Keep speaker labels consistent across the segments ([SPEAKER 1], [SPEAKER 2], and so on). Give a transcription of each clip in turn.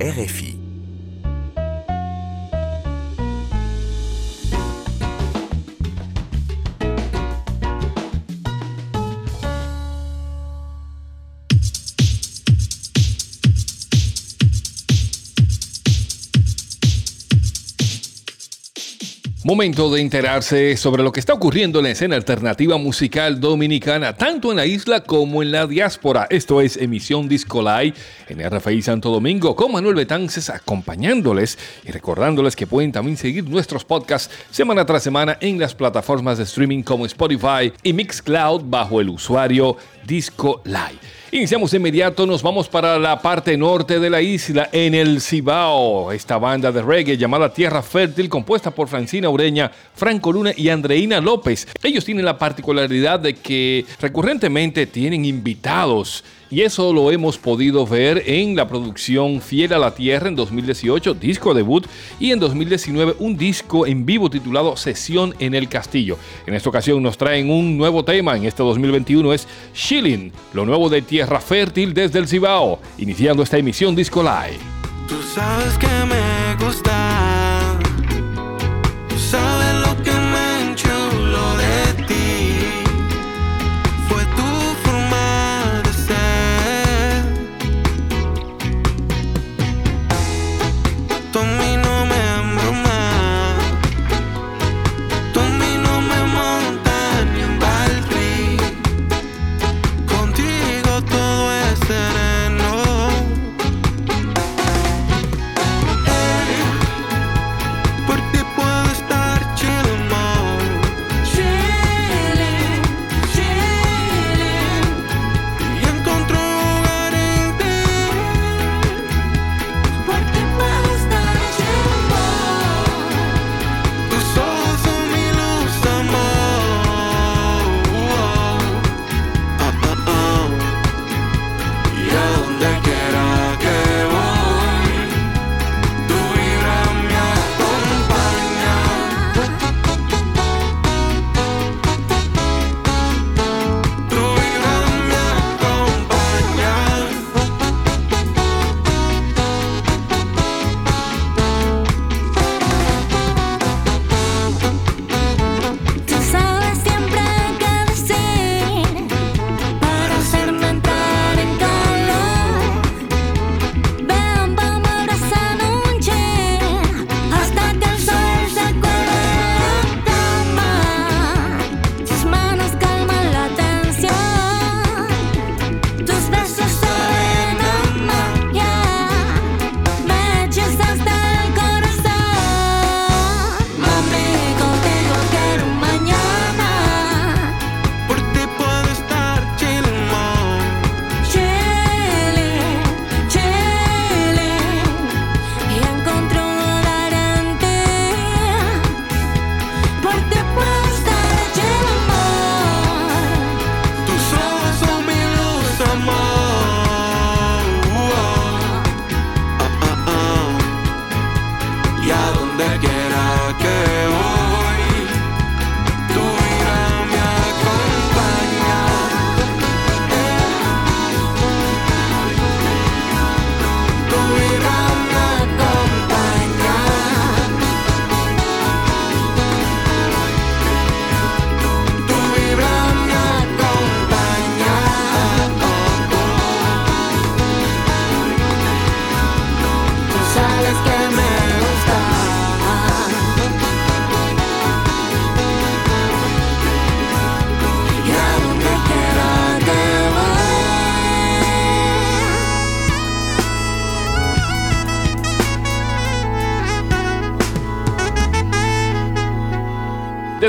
[SPEAKER 1] RFI.
[SPEAKER 2] Momento de enterarse sobre lo que está ocurriendo en la escena alternativa musical dominicana, tanto en la isla como en la diáspora. Esto es Emisión Disco Live en RFI Santo Domingo con Manuel Betances acompañándoles y recordándoles que pueden también seguir nuestros podcasts semana tras semana en las plataformas de streaming como Spotify y Mixcloud bajo el usuario Disco Live. Iniciamos de inmediato, nos vamos para la parte norte de la isla, en el Cibao. Esta banda de reggae llamada Tierra Fértil, compuesta por Francina Ureña, Franco Luna y Andreina López. Ellos tienen la particularidad de que recurrentemente tienen invitados y eso lo hemos podido ver en la producción Fiel a la Tierra en 2018, disco debut, y en 2019 un disco en vivo titulado Sesión en el Castillo. En esta ocasión nos traen un nuevo tema, en este 2021 es Shilling, lo nuevo de Tierra Fértil desde el Cibao, iniciando esta emisión Disco Live.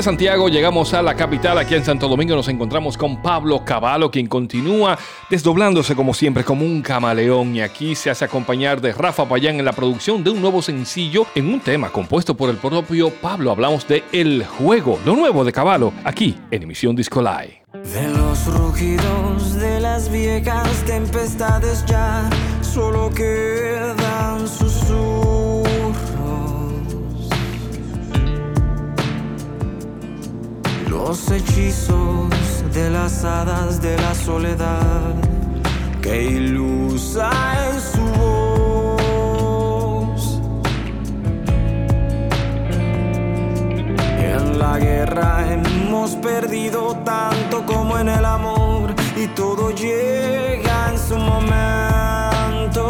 [SPEAKER 2] Santiago llegamos a la capital, aquí en Santo Domingo nos encontramos con Pablo Caballo, quien continúa desdoblándose como siempre como un camaleón y aquí se hace acompañar de Rafa Payán en la producción de un nuevo sencillo en un tema compuesto por el propio Pablo. Hablamos de El Juego, lo nuevo de Caballo, aquí en emisión.
[SPEAKER 3] De los rugidos de las viejas tempestades ya solo quedan susurros los hechizos de las hadas de la soledad que ilusa en su voz. En la guerra hemos perdido tanto como en el amor y todo llega en su momento.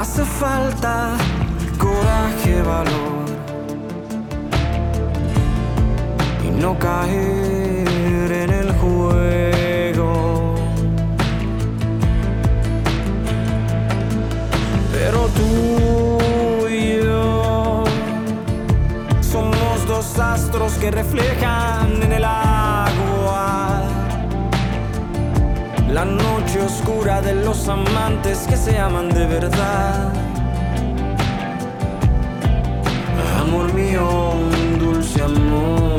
[SPEAKER 3] Hace falta coraje, valor no caer en el juego. Pero tú y yo somos dos astros que reflejan en el agua la noche oscura de los amantes que se aman de verdad. Amor mío, un dulce amor.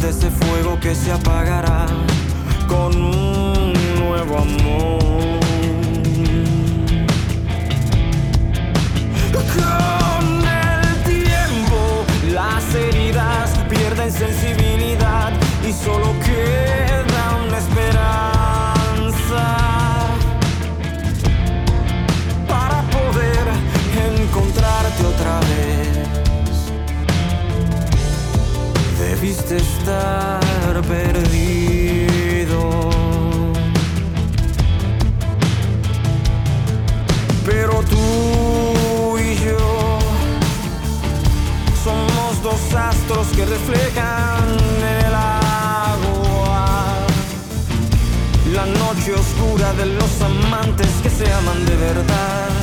[SPEAKER 3] De ese fuego que se apagará con un nuevo amor. Con el tiempo las heridas pierden sensibilidad estar perdido. Pero tú y yo somos dos astros que reflejan en el agua la noche oscura de los amantes que se aman de verdad.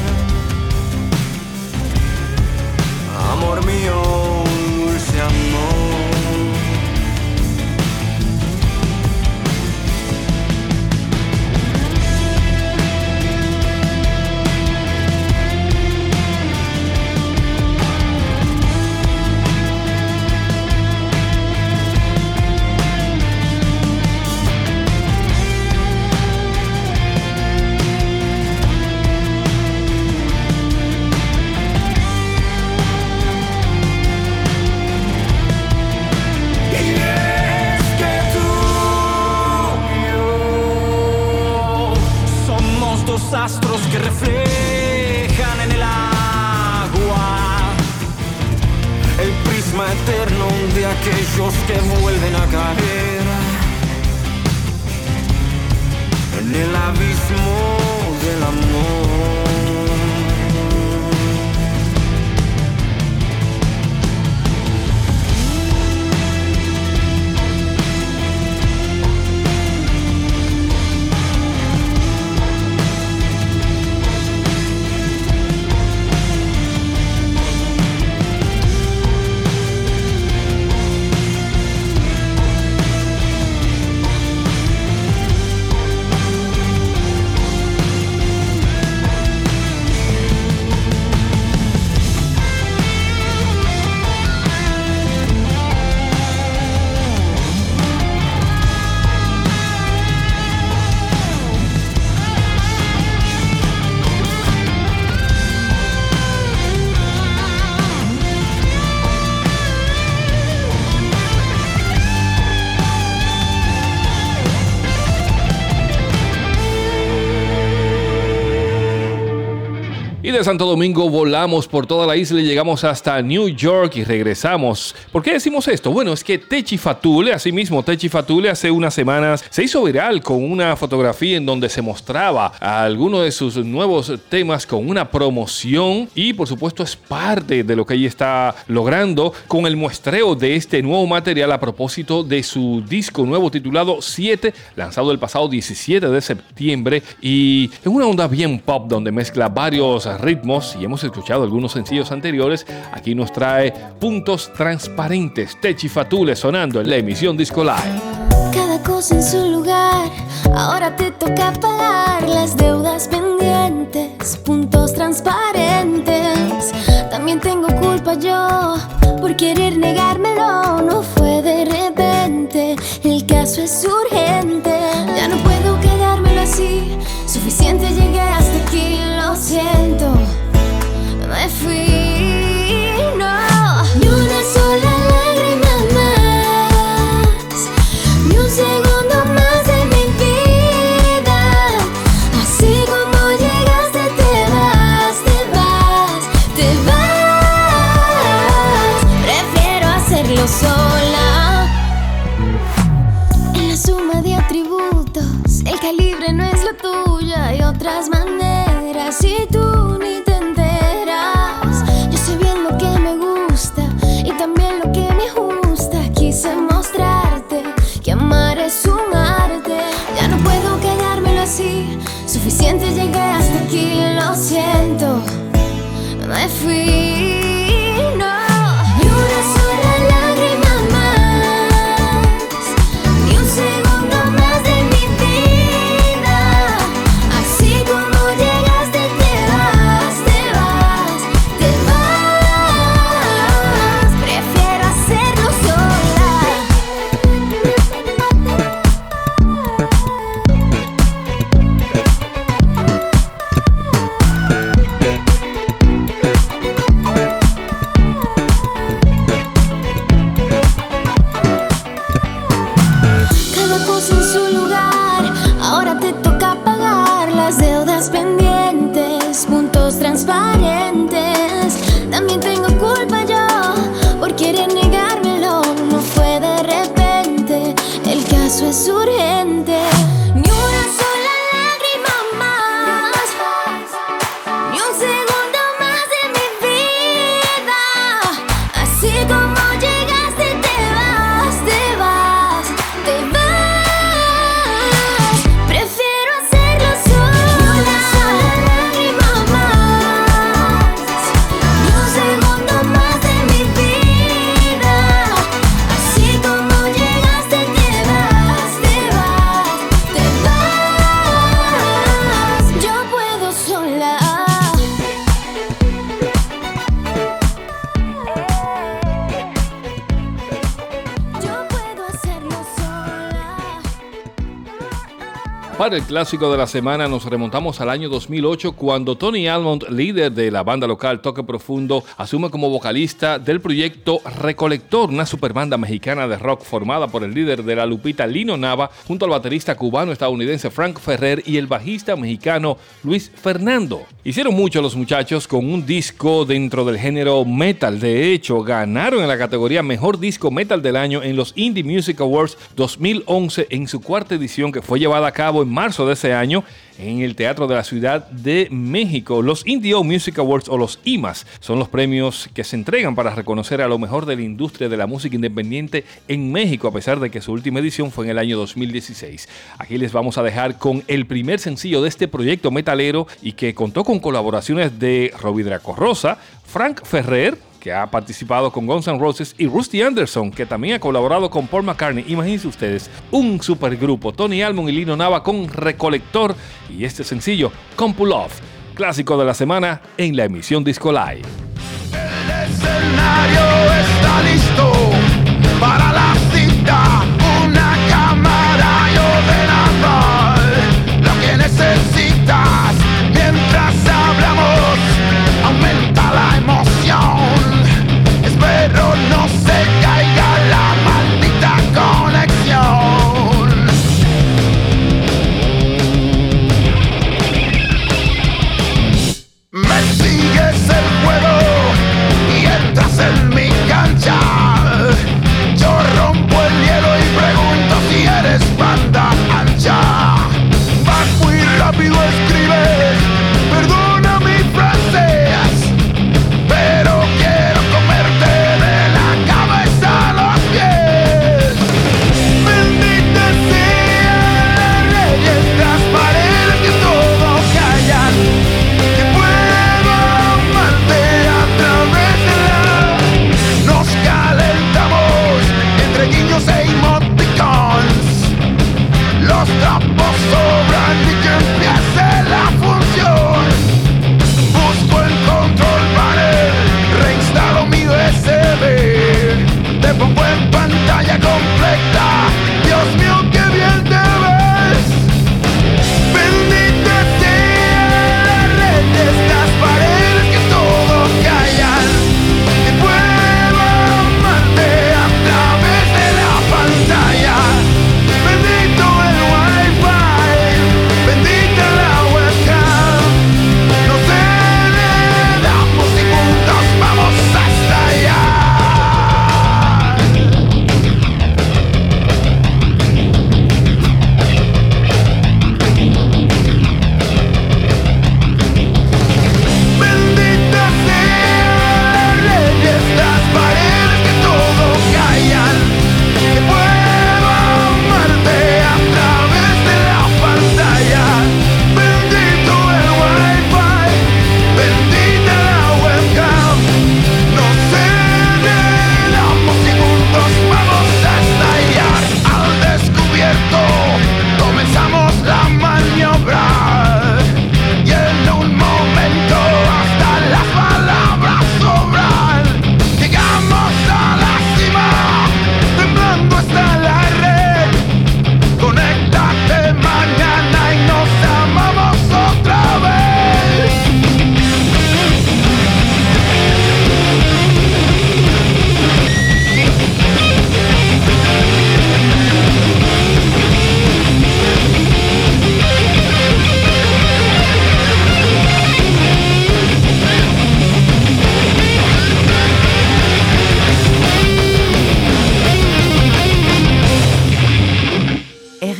[SPEAKER 3] De
[SPEAKER 2] Santo Domingo volamos por toda la isla y llegamos hasta New York y regresamos. ¿Por qué decimos esto? Bueno, es que Techi Fatule, asimismo Techi Fatule hace unas semanas se hizo viral con una fotografía en donde se mostraba a alguno de sus nuevos temas con una promoción y por supuesto es parte de lo que ella está logrando con el muestreo de este nuevo material a propósito de su disco nuevo titulado 7, lanzado el pasado 17 de septiembre y en una onda bien pop donde mezcla varios ritmos y hemos escuchado algunos sencillos anteriores, aquí nos trae puntos transparentes, Techi Fatule sonando en la emisión Disco Live.
[SPEAKER 1] Cada cosa en su lugar, ahora te toca pagar las deudas pendientes, puntos transparentes. También tengo culpa yo por querer negármelo, no fue de repente, el caso es urgente. Ya no puedo quedármelo así, suficiente llegué
[SPEAKER 2] Para el clásico de la semana nos remontamos al año 2008 cuando Tony Almond, líder de la banda local Toque Profundo, asume como vocalista del proyecto Recolector, una superbanda mexicana de rock formada por el líder de la Lupita Lino Nava junto al baterista cubano-estadounidense Frank Ferrer y el bajista mexicano Luis Fernando. Hicieron mucho los muchachos con un disco dentro del género metal. De hecho, ganaron en la categoría Mejor Disco Metal del Año en los Indie Music Awards 2011 en su cuarta edición que fue llevada a cabo en marzo de ese año en el Teatro de la Ciudad de México. Los Indie Music Awards o los IMAs son los premios que se entregan para reconocer a lo mejor de la industria de la música independiente en México, a pesar de que su última edición fue en el año 2016. Aquí les vamos a dejar con el primer sencillo de este proyecto metalero y que contó con colaboraciones de Rosa, Frank Ferrer, que ha participado con Guns N' Roses, y Rusty Anderson, que también ha colaborado con Paul McCartney. Imagínense ustedes, un supergrupo, Tony Almond y Lino Nava con Recolector y este sencillo, Pull Off, clásico de la semana en la emisión Disco Live.
[SPEAKER 4] El escenario está listo para la cita, una cámara y ordenador, lo que necesitas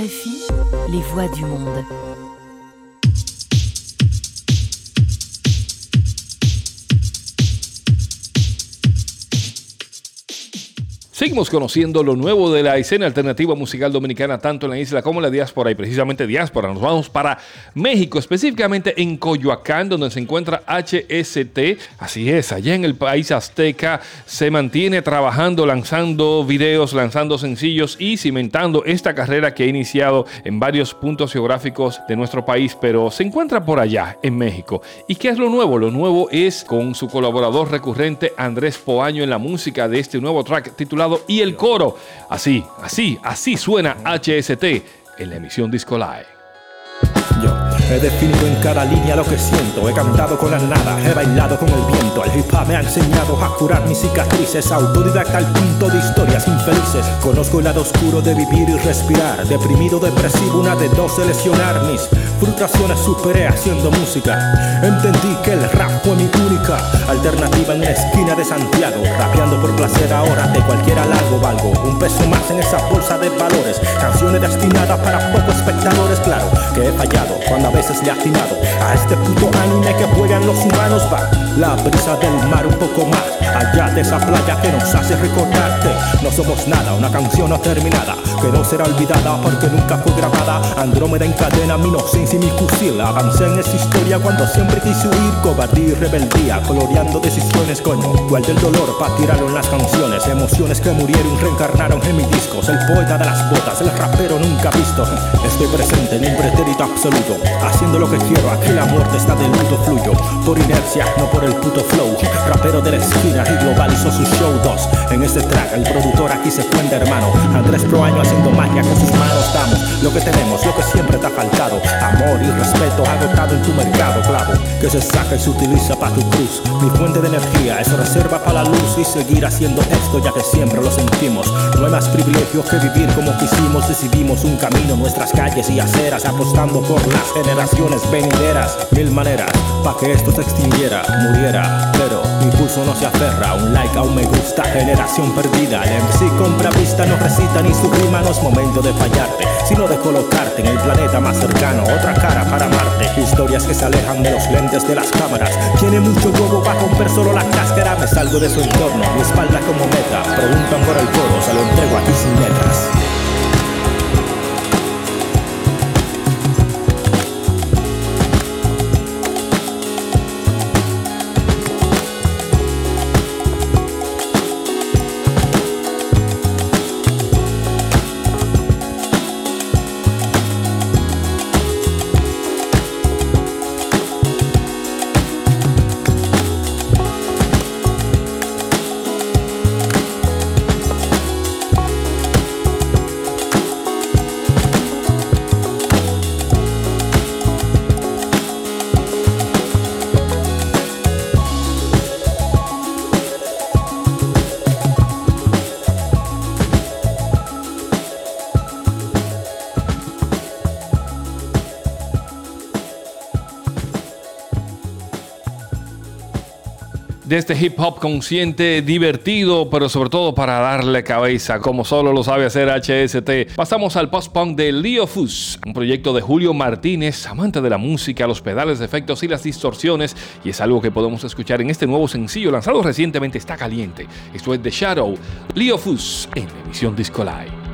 [SPEAKER 4] Les voix du monde.
[SPEAKER 2] Seguimos conociendo lo nuevo de la escena alternativa musical dominicana, tanto en la isla como en la diáspora, y precisamente diáspora. Nos vamos para México, específicamente en Coyoacán, donde se encuentra HST. Así es, allá en el país azteca se mantiene trabajando, lanzando videos, lanzando sencillos y cimentando esta carrera que ha iniciado en varios puntos geográficos de nuestro país, pero se encuentra por allá, en México. ¿Y qué es lo nuevo? Lo nuevo es con su colaborador recurrente Andrés Poaño en la música de este nuevo track titulado Y el coro. Así, así, así suena HST en la emisión Disco Live.
[SPEAKER 5] He definido en cada línea lo que siento. He cantado con la nada, he bailado con el viento. El hip hop me ha enseñado a curar mis cicatrices. Autodidacta al punto de historias infelices. Conozco el lado oscuro de vivir y respirar. Deprimido, depresivo, una de dos seleccionar. Mis frustraciones superé haciendo música. Entendí que el rap fue mi única alternativa en la esquina de Santiago. Rapeando por placer ahora de cualquier largo valgo. Un peso más en esa bolsa de valores. Canciones destinadas para pocos espectadores, claro he fallado cuando veces le ha atinado a este puto anime que juegan los humanos. Va la brisa del mar un poco más allá de esa playa que nos hace recordarte. No somos nada, una canción no terminada que no será olvidada porque nunca fue grabada. Andrómeda encadena mi inocencia y mi fusil. Avancé en esa historia cuando siempre quise huir, cobardía y rebeldía, coloreando decisiones, coño. Guardé el dolor en las canciones, emociones que murieron, reencarnaron en mis discos. El poeta de las botas, el rapero nunca visto. Estoy presente en un pretérito absoluto haciendo lo que quiero. Aquí la muerte está de luto fluyo, por inercia, no por el puto flow. Rapero de la esquina y globalizó su show 2. En este track, el productor aquí se cuenta, hermano. Andrés Proaño haciendo magia con sus manos. Damos lo que tenemos, lo que siempre te ha faltado. Amor y respeto agotado en tu mercado, clavo. Que se saca y se utiliza para tu cruz. Mi fuente de energía es reserva para la luz y seguir haciendo esto ya que siempre lo sentimos. No hay más privilegio que vivir como quisimos. Decidimos un camino, nuestras calles y aceras, apostando por las generaciones venideras. Mil maneras para que esto se extinguiera, Pero mi pulso no se aferra. Un like a un me gusta, generación perdida. El MC compra vista, no recita ni su rima. No es momento de fallarte, sino de colocarte en el planeta más cercano. Otra cara para Marte. Historias que se alejan de los lentes de las cámaras. Tiene mucho huevo, va a romper solo la cáscara. Me salgo de su entorno, mi espalda como meta. Preguntan por el coro, se lo entrego aquí sin letras.
[SPEAKER 2] De este hip hop consciente, divertido, pero sobre todo para darle cabeza, como solo lo sabe hacer HST. Pasamos al post-punk de Leo Fus, un proyecto de Julio Martínez, amante de la música, los pedales efectos y las distorsiones, y es algo que podemos escuchar en este nuevo sencillo lanzado recientemente, está caliente. Esto es The Shadow, Leo Fus en emisión Disco Live.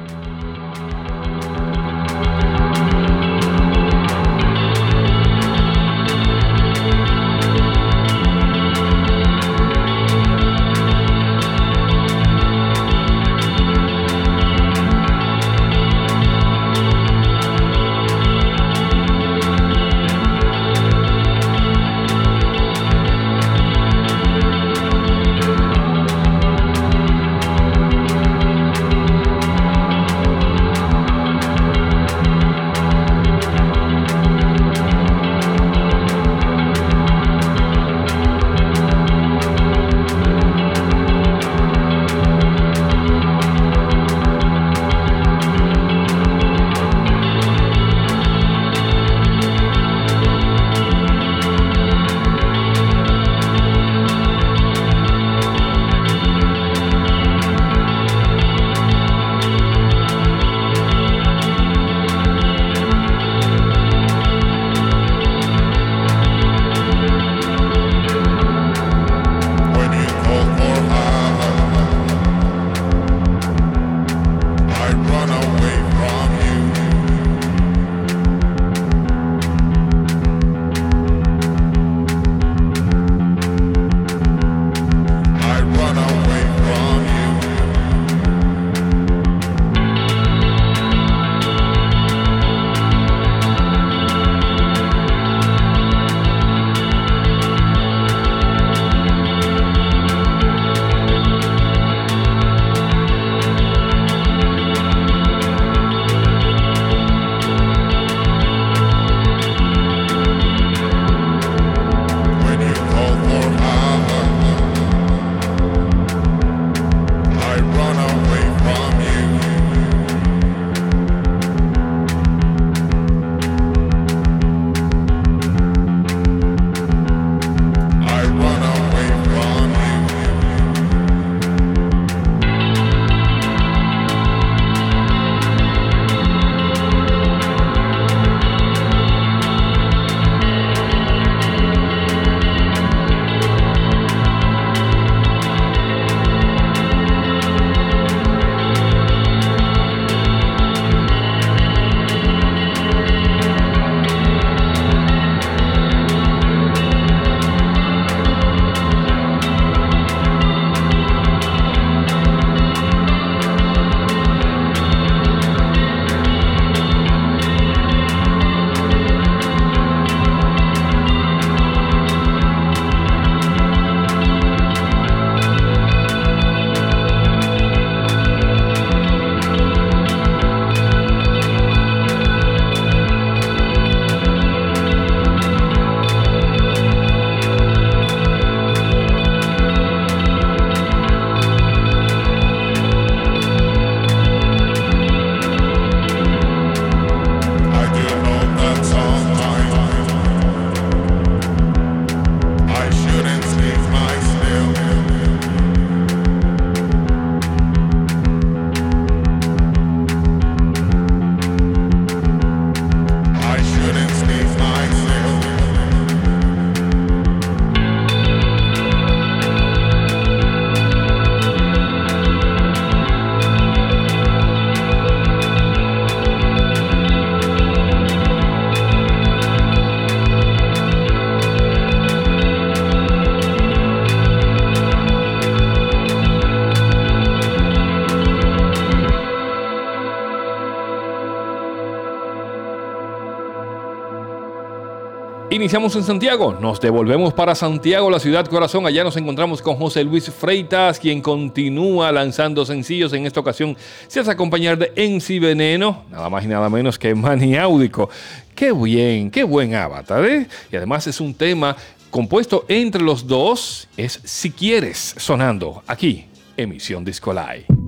[SPEAKER 2] Iniciamos en Santiago. Nos devolvemos para Santiago, la ciudad corazón. Allá nos encontramos con José Luis Freitas, quien continúa lanzando sencillos. En esta ocasión se hace acompañar de Ensi Veneno, nada más y nada menos que Maniáudico. Qué bien, qué buen avatar, ¿eh? Y además es un tema compuesto entre los dos. Es Si Quieres, sonando aquí, emisión Discolai.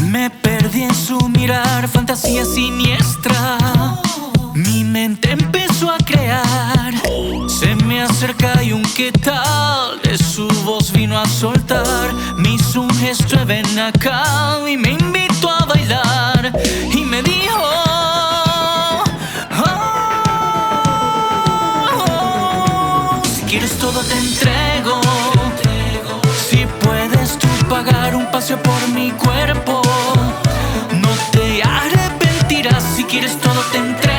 [SPEAKER 6] Me perdí en su mirar, fantasía siniestra. Mi mente empezó a crear. Se me acerca y un qué tal de su voz vino a soltar. Me hizo un gesto de y me invitó a bailar. Y me dijo. Pagar un paseo por mi cuerpo. No te arrepentirás si quieres todo te entrego.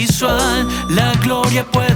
[SPEAKER 6] Visual. La gloria puedo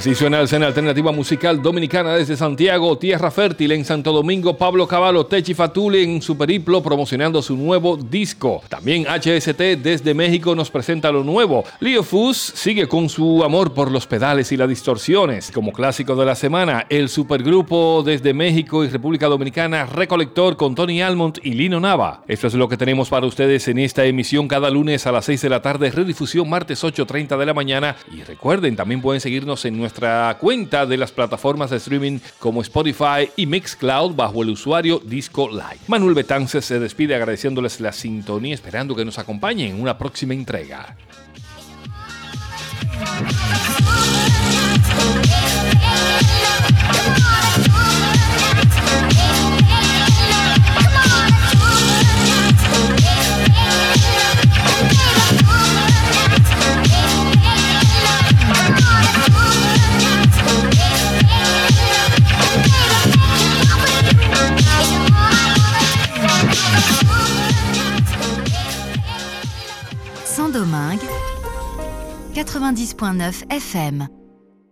[SPEAKER 2] Así suena alternativa musical dominicana desde Santiago, Tierra Fértil en Santo Domingo, Pablo Caballo, Techi Fatuli en su periplo promocionando su nuevo disco. También HST desde México nos presenta lo nuevo. Leo Fus sigue con su amor por los pedales y las distorsiones. Como clásico de la semana, el supergrupo desde México y República Dominicana Recolector con Tony Almond y Lino Nava. Esto es lo que tenemos para ustedes en esta emisión cada lunes a las 6 de la tarde, redifusión martes 8.30 de la mañana. Y recuerden, también pueden seguirnos en nuestra nuestra cuenta de las plataformas de streaming como Spotify y Mixcloud bajo el usuario Disco Live. Manuel Betances se despide agradeciéndoles la sintonía, esperando que nos acompañen en una próxima entrega.
[SPEAKER 7] 90.9 FM.